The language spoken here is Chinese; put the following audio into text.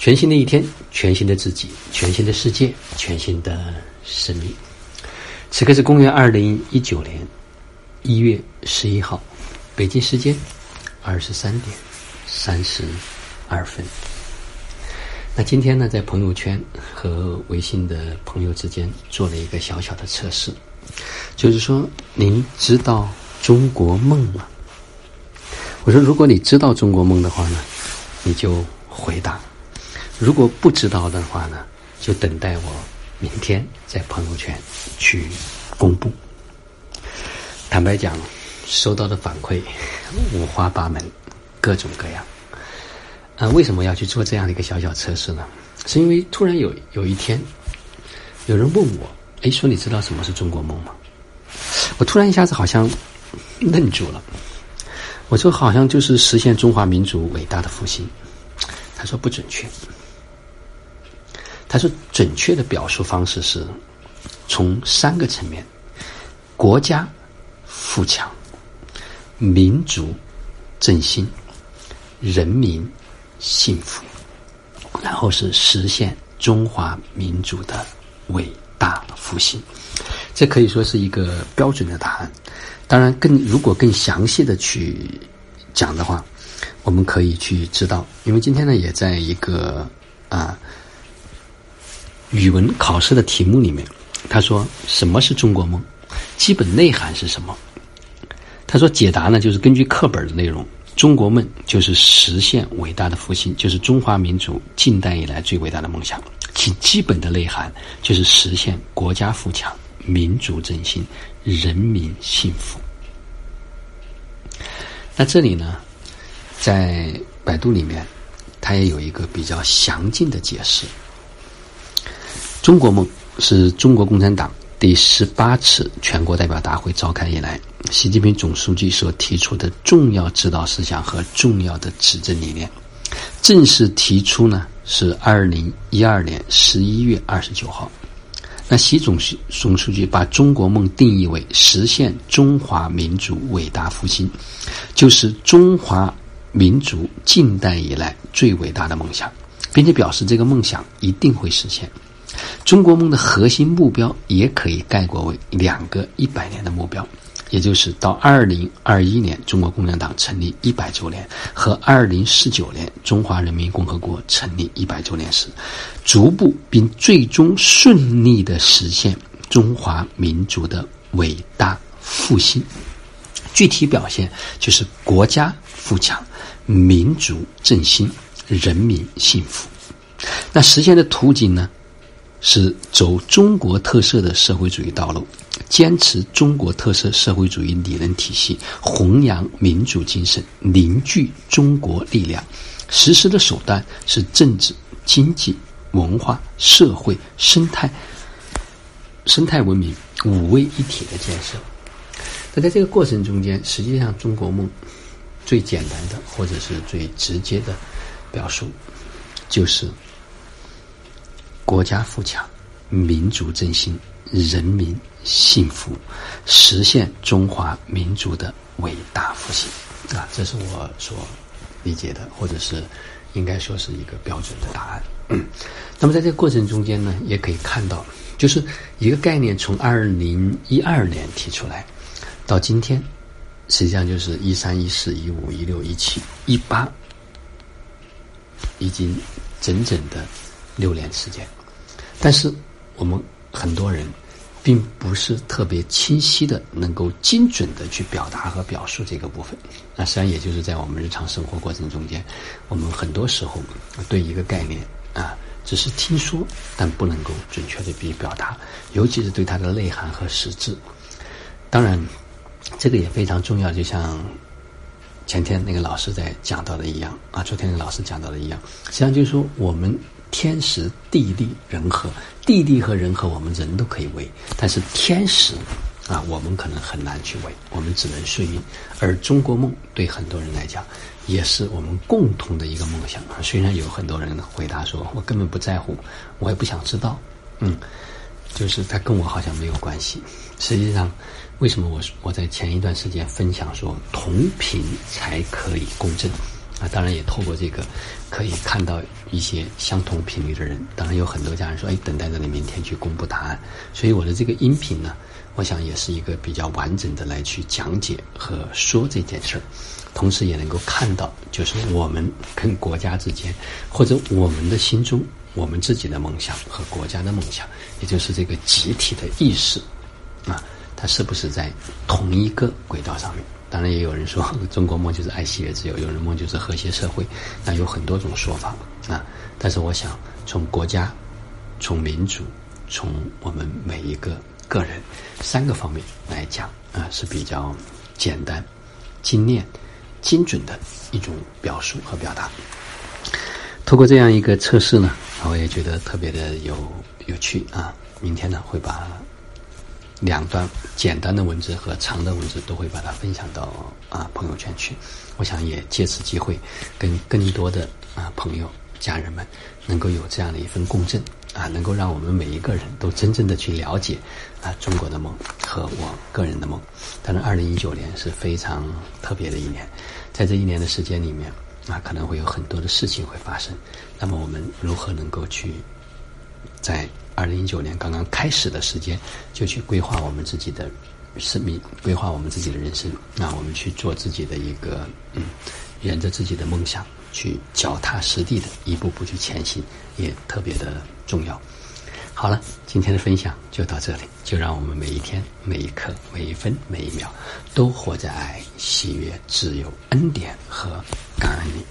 全新的一天，全新的自己，全新的世界，全新的生命。此刻是公元二零一九年一月十一号，北京时间二十三点三十二分。那今天呢，在朋友圈和微信的朋友之间做了一个小小的测试，就是说，您知道中国梦吗？我说，如果你知道中国梦的话呢，你就回答。如果不知道的话呢，就等待我明天在朋友圈去公布。坦白讲，收到的反馈五花八门，各种各样。啊，为什么要去做这样的一个小小测试呢？是因为突然有有一天，有人问我：“哎，说你知道什么是中国梦吗？”我突然一下子好像愣住了。我说：“好像就是实现中华民族伟大的复兴。”他说：“不准确。”他说：“准确的表述方式是，从三个层面：国家富强、民族振兴、人民幸福，然后是实现中华民族的伟大复兴。这可以说是一个标准的答案。当然，更如果更详细的去讲的话，我们可以去知道，因为今天呢，也在一个啊。”语文考试的题目里面，他说：“什么是中国梦？基本内涵是什么？”他说：“解答呢，就是根据课本的内容，中国梦就是实现伟大的复兴，就是中华民族近代以来最伟大的梦想。其基本的内涵就是实现国家富强、民族振兴、人民幸福。”那这里呢，在百度里面，它也有一个比较详尽的解释。中国梦是中国共产党第十八次全国代表大会召开以来，习近平总书记所提出的重要指导思想和重要的执政理念。正式提出呢是二零一二年十一月二十九号。那习总总书记把中国梦定义为实现中华民族伟大复兴，就是中华民族近代以来最伟大的梦想，并且表示这个梦想一定会实现。中国梦的核心目标也可以概括为两个一百年的目标，也就是到二零二一年中国共产党成立一百周年和二零四九年中华人民共和国成立一百周年时，逐步并最终顺利的实现中华民族的伟大复兴。具体表现就是国家富强、民族振兴、人民幸福。那实现的途径呢？是走中国特色的社会主义道路，坚持中国特色社会主义理论体系，弘扬民主精神，凝聚中国力量。实施的手段是政治、经济、文化、社会、生态、生态文明五位一体的建设。那在这个过程中间，实际上中国梦最简单的或者是最直接的表述，就是。国家富强，民族振兴，人民幸福，实现中华民族的伟大复兴啊！这是我所理解的，或者是应该说是一个标准的答案。那么在这个过程中间呢，也可以看到，就是一个概念从二零一二年提出来，到今天，实际上就是一三一四一五一六一七一八，已经整整的六年时间。但是，我们很多人并不是特别清晰的能够精准的去表达和表述这个部分。那实际上也就是在我们日常生活过程中间，我们很多时候对一个概念啊，只是听说，但不能够准确的去表达，尤其是对它的内涵和实质。当然，这个也非常重要，就像前天那个老师在讲到的一样啊，昨天那个老师讲到的一样，实际上就是说我们。天时地利人和，地利和人和我们人都可以为，但是天时啊，我们可能很难去为，我们只能顺应。而中国梦对很多人来讲，也是我们共同的一个梦想。虽然有很多人回答说，我根本不在乎，我也不想知道，嗯，就是他跟我好像没有关系。实际上，为什么我我在前一段时间分享说，同频才可以共振？啊，当然也透过这个可以看到一些相同频率的人。当然有很多家人说，哎，等待着你明天去公布答案。所以我的这个音频呢，我想也是一个比较完整的来去讲解和说这件事儿，同时也能够看到，就是我们跟国家之间，或者我们的心中。我们自己的梦想和国家的梦想，也就是这个集体的意识，啊，它是不是在同一个轨道上面？当然，也有人说 中国梦就是爱惜与自由，有人梦就是和谐社会，那有很多种说法啊。但是，我想从国家、从民族、从我们每一个个人三个方面来讲啊，是比较简单、精炼、精准的一种表述和表达。通过这样一个测试呢。我也觉得特别的有有趣啊！明天呢，会把两段简单的文字和长的文字都会把它分享到啊朋友圈去。我想也借此机会，跟更多的啊朋友、家人们能够有这样的一份共振啊，能够让我们每一个人都真正的去了解啊中国的梦和我个人的梦。当然，二零一九年是非常特别的一年，在这一年的时间里面。啊可能会有很多的事情会发生，那么我们如何能够去在二零一九年刚刚开始的时间就去规划我们自己的生命，规划我们自己的人生？那我们去做自己的一个嗯，沿着自己的梦想去脚踏实地的一步步去前行，也特别的重要。好了，今天的分享就到这里，就让我们每一天、每一刻、每一分、每一秒，都活在爱、喜悦、自由、恩典和感恩里。